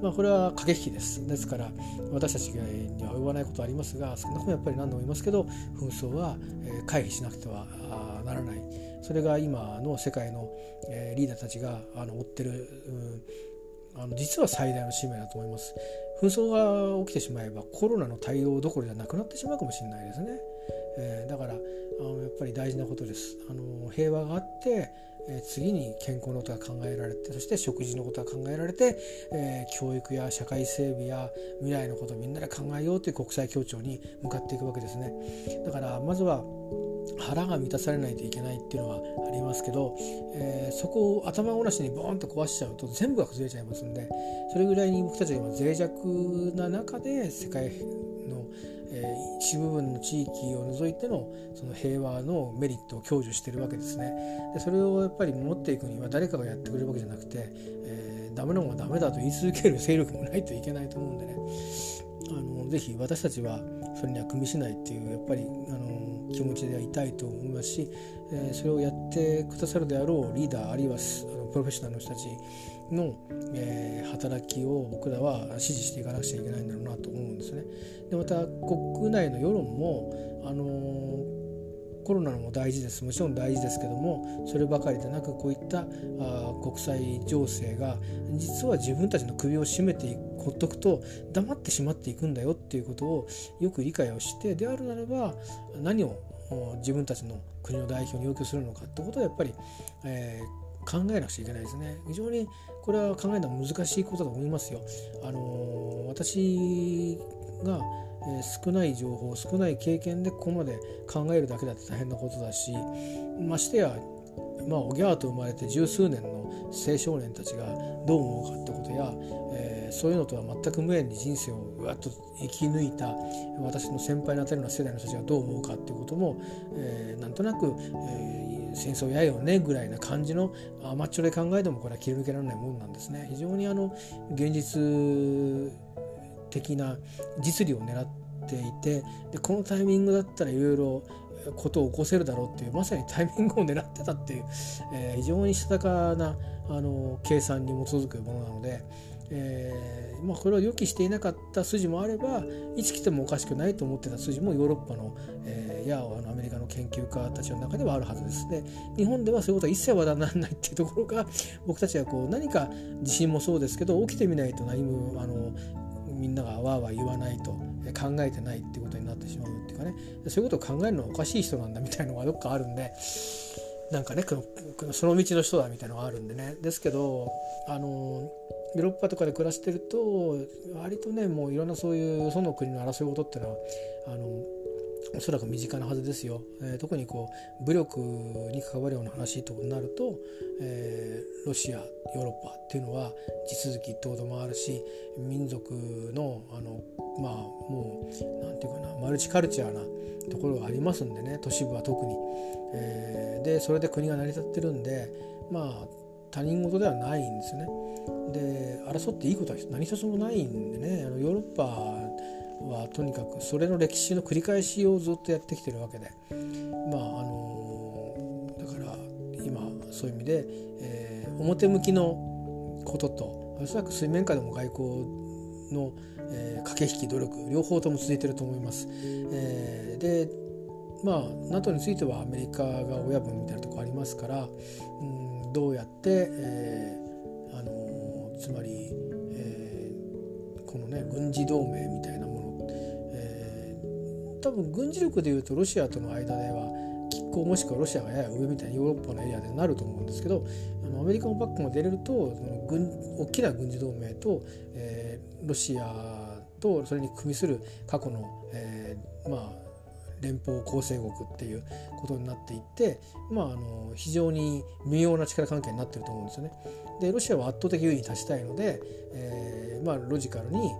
まあ、これは駆け引きですですから私たちには及ばないことはありますが少なくともやっぱり何度も言いますけど紛争は回避しなくてはならないそれが今の世界のリーダーたちがあの追ってる、うん、あの実は最大の使命だと思います。紛争が起きてしまえばコロナの対応どころじゃなくなってしまうかもしれないですね。えー、だからあのやっぱり大事なことです。あの平和があって、えー、次に健康のことが考えられてそして食事のことが考えられて、えー、教育や社会整備や未来のことをみんなで考えようという国際協調に向かっていくわけですね。だからまずは腹が満たされないといけないっていうのはありますけど、えー、そこを頭ごなしにボーンと壊しちゃうと全部が崩れちゃいますんでそれぐらいに僕たちは今脆弱な中で世界、えー、一部分の地域を除いてのその平和のメリットを享受してるわけですね。でそれをやっぱり持っていくには誰かがやってくれるわけじゃなくて、えー、ダメなものはダメだと言い続ける勢力もないといけないと思うんでねぜひ私たちはそれには組みしないっていうやっぱりあの気持ちではいたいと思いますし、えー、それをやってくださるであろうリーダーあるいはあのプロフェッショナルの人たちの、えー、働きを僕らは支持していかなくちゃいけないんだろうなと思うんですね。でまた国内の世論もあのコロナも大事ですもちろん大事ですけどもそればかりでなくこういったあ国際情勢が実は自分たちの首を絞めてほっとくと黙ってしまっていくんだよっていうことをよく理解をしてであるならば何を自分たちの国の代表に要求するのかってことをやっぱり、えー、考えなくちゃいけないですね。非常にこれは考えるのは難しいことだと思いますよ。あのー、私がえ、少ない情報少ない経験でここまで考えるだけだって大変なことだしましてやまあ、おぎゃーと生まれて十数年の青少年たちがどう思うかってことや、えー、そういうのとは全く無縁に人生をうわっと生き抜いた私の先輩にあたるような世代の人たちがどう思うかっていうことも、えー、なんとなく、えー、戦争やよねぐらいな感じの甘っちょろい考えでもこれは切り抜けられないもんなんですね。非常にあの現実的な実利を狙っていてでこのタイミングだったらいろいろことを起こせるだろうっていうまさにタイミングを狙ってたっていう、えー、非常にしたたかなあの計算に基づくものなので、えーまあ、これを予期していなかった筋もあればいつ来てもおかしくないと思ってた筋もヨーロッパの、えー、やあのアメリカの研究家たちの中ではあるはずです。で日本ではそういうことは一切話題にならないっていうところが僕たちはこう何か地震もそうですけど起きてみないと何もあのみんながわーわー言わないと考えてないっていうことになってしまうっていうかね。そういうことを考えるのはおかしい人なんだみたいなのがどっかあるんでなんかねその道の人だみたいのがあるんでね。ですけどあのヨーロッパとかで暮らしてると割とねもういろんなそういうその国の争い事っていうのはあのおそらく身近なはずですよ、えー、特にこう武力に関わるような話となると、えー、ロシアヨーロッパっていうのは地続きってこともあるし民族のあのまあもう何て言うかなマルチカルチャーなところがありますんでね都市部は特に、えー、でそれで国が成り立ってるんでまあ他人事ではないんですね。で争っていいことは何一つもないんでねあのヨーロッパはとにかくそれの歴史の繰り返しをずっとやってきてるわけでまああのだから今そういう意味で、えー、表向きのこととおそらく水面下でも外交の、えー、駆け引き努力両方とも続いてると思います。えー、でまあ NATO についてはアメリカが親分みたいなとこありますから、うん、どうやって、えー、あのつまり、えー、このね軍事同盟みたいな多分軍事力でいうとロシアとの間では拮抗もしくはロシアがやや上みたいなヨーロッパのエリアでなると思うんですけどあのアメリカのバックが出れるとその軍大きな軍事同盟と、えー、ロシアとそれに組みする過去の、えー、まあ連邦構成国っていうことになっていって、まあ、あの非常に微妙な力関係になってると思うんですよね。でロシアは圧倒的優位に立ちたいので、えーまあ、ロジカルに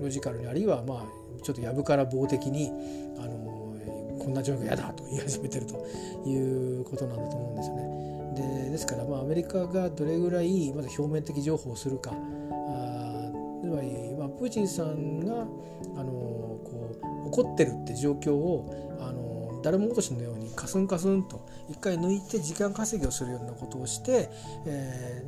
ロジカルにあるいはまあちょっとやぶから棒的にあのこんな状況嫌だと言い始めてるということなんだと思うんですよね。でですからまあアメリカがどれぐらいまず表面的情報をするかあつまり、まあ、プーチンさんがあのこう怒ってるって状況をあの誰も落としのようにカスンカスンと一回抜いて時間稼ぎをするようなことをして、え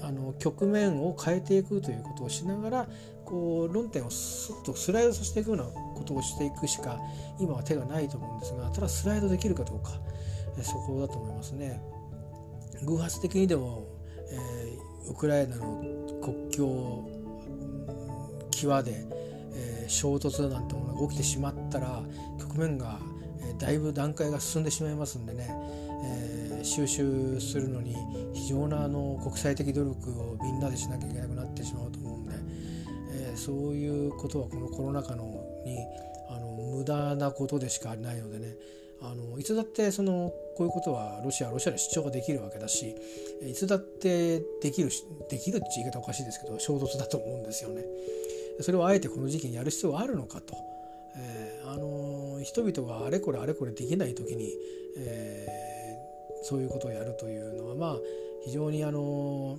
ー、あの局面を変えていくということをしながらこう論点をスッとスライドさせていくようなことをしていくしか今は手がないと思うんですがただスライドできるかどうかそこだと思いますね。偶発的にでも、えー、ウクライナの国境際で、えー、衝突なんてものが起きてしまったら局面が、えー、だいぶ段階が進んでしまいますんでね、えー、収集するのに非常なあの国際的努力をみんなでしなきゃいけなくなってしまうそういうことはこのコロナ禍のにあの無駄なことでしかないのでねあのいつだってそのこういうことはロシアはロシアで主張ができるわけだしいつだってできるできるって言い方おかしいですけど衝突だと思うんですよね。それをあえてこの時期にやる必要はあるのかと。えー、あの人々があれこれあれこれできない時に、えー、そういうことをやるというのはまあ非常にあの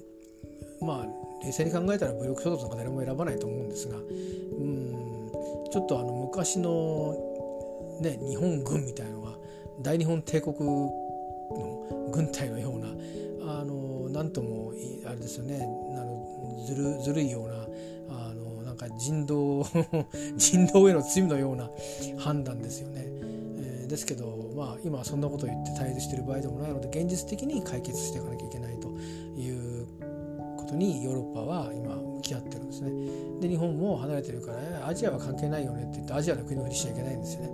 まあ冷静に考えたら武力衝突なんか誰も選ばないと思うんですがうんちょっとあの昔の、ね、日本軍みたいのが大日本帝国の軍隊のようなあのなんともあれですよねあのずるずるいようなあのなんか人道 人道への罪のような判断ですよね。えー、ですけど、まあ、今はそんなことを言って対立している場合でもないので現実的に解決していかなきゃいけないことにヨーロッパは今向き合ってるんですね。で日本も離れてるからアジアは関係ないよねって言ってアジアの国のふりしちゃいけないんですよね。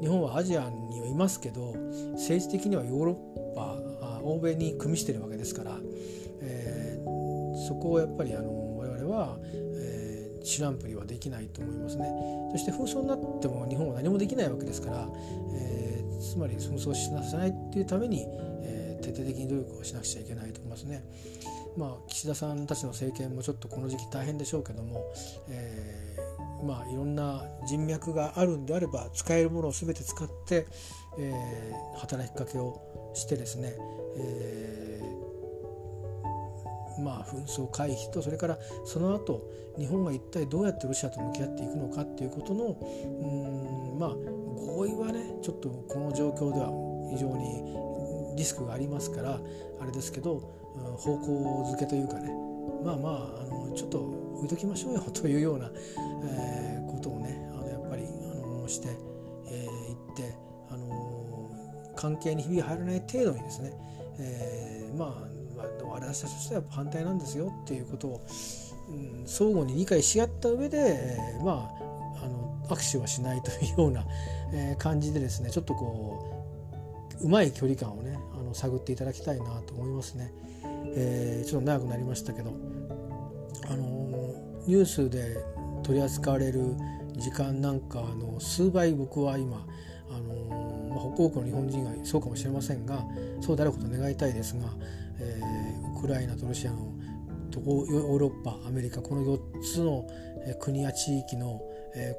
日本はアジアにはいますけど政治的にはヨーロッパ欧米に組みしてるわけですから、えー、そこをやっぱりあの我々は、え知らんぷりはできないと思いますねそして紛争になっても日本は何もできないわけですから、えー、つまり紛争しなさないっていうために、えー、徹底的に努力をしなくちゃいけないと思いますね。まあ、岸田さんたちの政権もちょっとこの時期大変でしょうけども、えー、まあ、いろんな人脈があるんであれば使えるものを全て使って、えー、働きかけをしてですね、えー、まあ、紛争回避とそれからその後日本が一体どうやってロシアと向き合っていくのかっていうことのうんまあ合意はねちょっとこの状況では非常にリスクがありますからあれですけど方向づけというかねまあまああのちょっと置いときましょうよ というような、えー、ことをねあのやっぱりあのして、えー、って、あの関係にひびが入らない程度にですね、えー、まあ私たちとしては反対なんですよっていうことを、うん、相互に理解し合った上で、えー、まああの握手はしないというような、えー、感じでですねちょっとこううまい距離感をねあの探っていただきたいなと思いますね。えー、ちょっと長くなりましたけど、あのニュースで取り扱われる時間なんかの数倍僕は今、あのまあ、多くの日本人がそうかもしれませんがそうであることを願いたいですが、えー、ウクライナとロシアのヨーロッパアメリカこの4つの国や地域の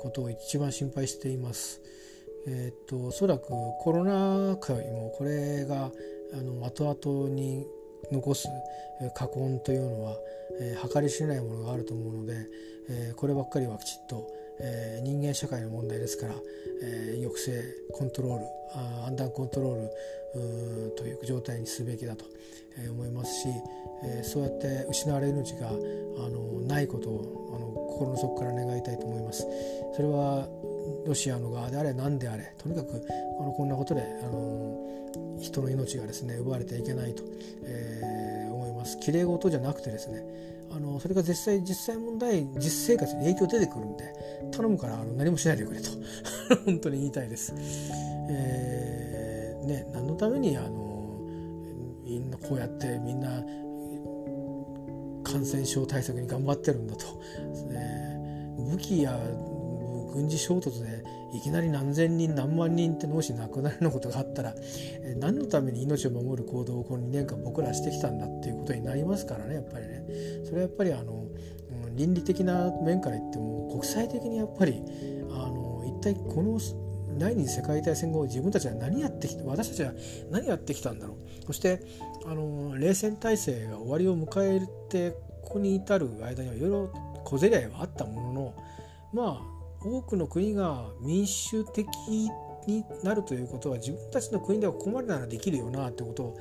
ことを一番心配しています。えー、っとおそらくコロナ禍よりもこれがあの後々に残す禍根というのは、えー、計り知れないものがあると思うので、えー、こればっかりはきちっと、えー、人間社会の問題ですから、え、抑制コントロールあアンダーコントロールという状態にすべきだと思いますし、え、そうやって失われる命があのないことをあの心の底から願いたいと思います。それはロシアの側であれ何であれとにかくあのこんなことであの人の命がですね奪われてはいけないと、えー、思います。きれい事じゃなくてですねあのそれが実際実際問題実生活に影響出てくるんで頼むからあの何もしないでくれと 本当に言いたいです。えー、ね何のためにあのみんなこうやってみんな感染症対策に頑張ってるんだと、ね、武器や軍事衝突でいきなり何千人何万人って脳死亡くなるようなことがあったら何のために命を守る行動をこの2年間僕らしてきたんだっていうことになりますからねやっぱりね。それはやっぱりあの倫理的な面から言っても国際的にやっぱりあの一体この第二次世界大戦後自分たちは何やってきた私たちは何やってきたんだろう。そしてあの冷戦体制が終わりを迎えてここに至る間にはいろいろ小競り合いはあったもののまあ多くの国が民主的になるということは自分たちの国ではここまでならできるよなってことを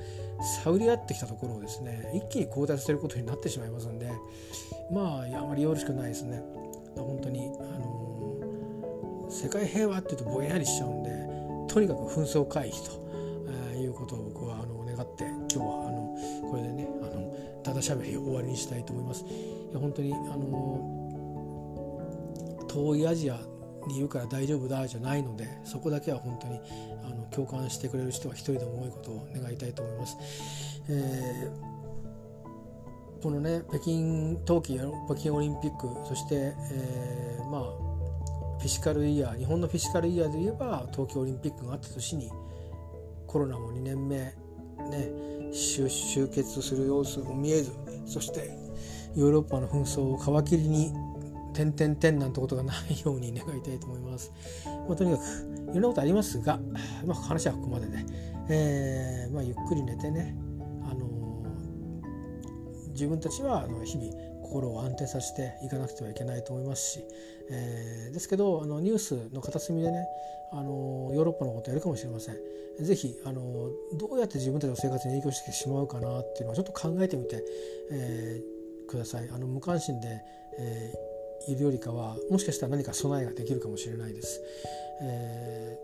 探り合ってきたところをですね一気に後退させることになってしまいますんでまああまりよろしくないですね。本当に、あの世界平和っていうとぼんやりしちゃうんでとにかく紛争回避と、えー、いうことを僕はあの願って今日はあのこれでねあのただしゃべり終わりにしたいと思います。いや本当にあの遠いアジアにいるから大丈夫だじゃないのでそこだけは本当にあの共感してくれる人は一人でも多いことを願いたいと思います。えー、このね北京冬季北京オリンピックそして、えー、まあフィジカルイヤー日本のフィジカルイヤーで言えば東京オリンピックがあった年にコロナも2年目ね終結する様子も見えずそしてヨーロッパの紛争を皮切りに点々点なんてことがないように願いたいと思います。まあ、とにかくいろんなことありますが、まあ、話はここまでで、えーまあ、ゆっくり寝てね、あのー、自分たちはあの日々心を安定させていかなくてはいけないと思いますし、えー、ですけどあのニュースの片隅でね、あの、ヨーロッパのことやるかもしれません。ぜひ、あの、どうやって自分たちの生活に影響してしまうかなっていうのをちょっと考えてみて、えー、ください。あの無関心で、えーいるよりかはもしかしたら何か備えができるかもしれないです。え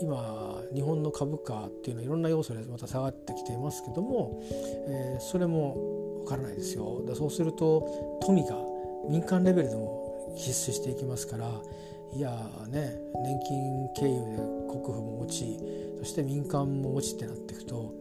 ー、今日本の株価っていうのはいろんな要素でまた下がってきていますけども、えー、それもわからないですよ。だそうすると富が民間レベルでも必須していきますからいやね年金経由で国府も持ちそして民間も持ちってなっていくと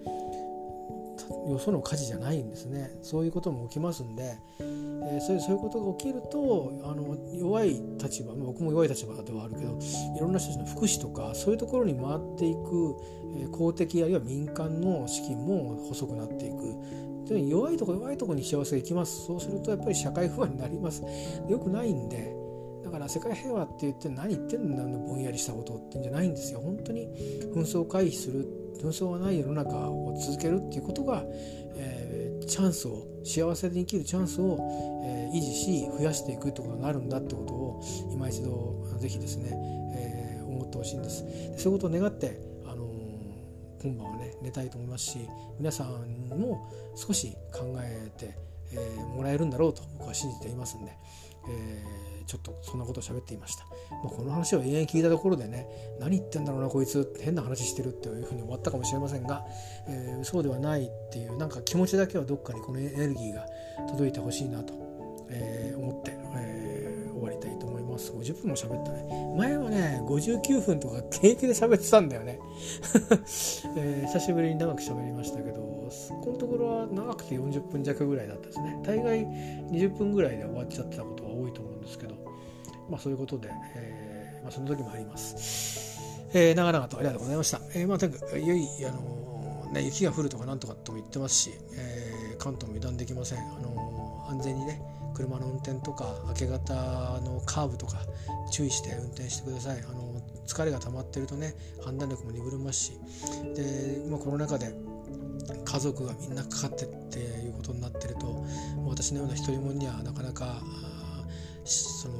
よその火事じゃないんですね。そういうことも起きますんで、えー、そういうそういうことが起きるとあの弱い立場僕も弱い立場ではあるけどいろんな人たちの福祉とかそういうところに回っていく、え、公的あるいは民間の資金も細くなっていく。弱いとこ弱いとこに幸せがいきます。そうするとやっぱり社会不安になります。よくないんでだから世界平和って言って何言ってんだぼんやりしたことってんじゃないんですよ。本当に紛争を回避する紛争がない世の中を続けるっていうことが、えー、チャンスを幸せで生きるチャンスを、えー、維持し増やしていくってことになるんだってことを今一度ぜひですね、えー、思ってほしいんです。そういうことを願って、あの今晩はね寝たいと思いますし皆さんも少し考えて、えもらえるんだろうと僕は信じていますんで、えちょっとそんなことを喋っていました、まあ、この話を永遠聞いたところでね何言ってんだろうなこいつ変な話してるっていうふうに終わったかもしれませんが、えー、そうではないっていうなんか気持ちだけはどっかにこのエネルギーが届いてほしいなと、えー、思って、えー、終わりたいと思います。50分も喋ったね。前はね59分とか平気で喋ってたんだよね、えー、久しぶりに長く喋りましたけどこのところは長くて40分弱ぐらいだったですね。大概20分ぐらいで終わっちゃってたことが多いと思うんですけどまあそういうことで、えーまあ、その時もあります。えー、長々とありがとうございました。えー、まあ、とにかく、ゆい、あのー、ね、雪が降るとかなんとかとも言ってますし、えー、関東も油断できません。あのー、安全にね、車の運転とか、明け方のカーブとか、注意して運転してください。あのー、疲れが溜まってるとね、判断力も鈍りますし、で、まあ、コロナ禍で、家族がみんなかかってっていうことになってると私のような一人者にはなかなかその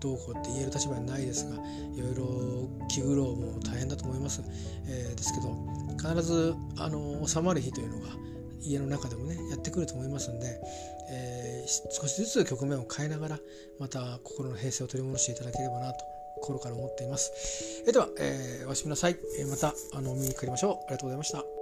どうこうって言える立場にないですがいろいろ気苦労も大変だと思います、えー、ですけど必ずあの収まる日というのが家の中でもねやってくると思いますんで、えー、少しずつ局面を変えながらまた心の平静を取り戻していただければなと心から思っています。えー、では、えー、おやすみなさい。え、またあの見にかかりましょう。ありがとうございました。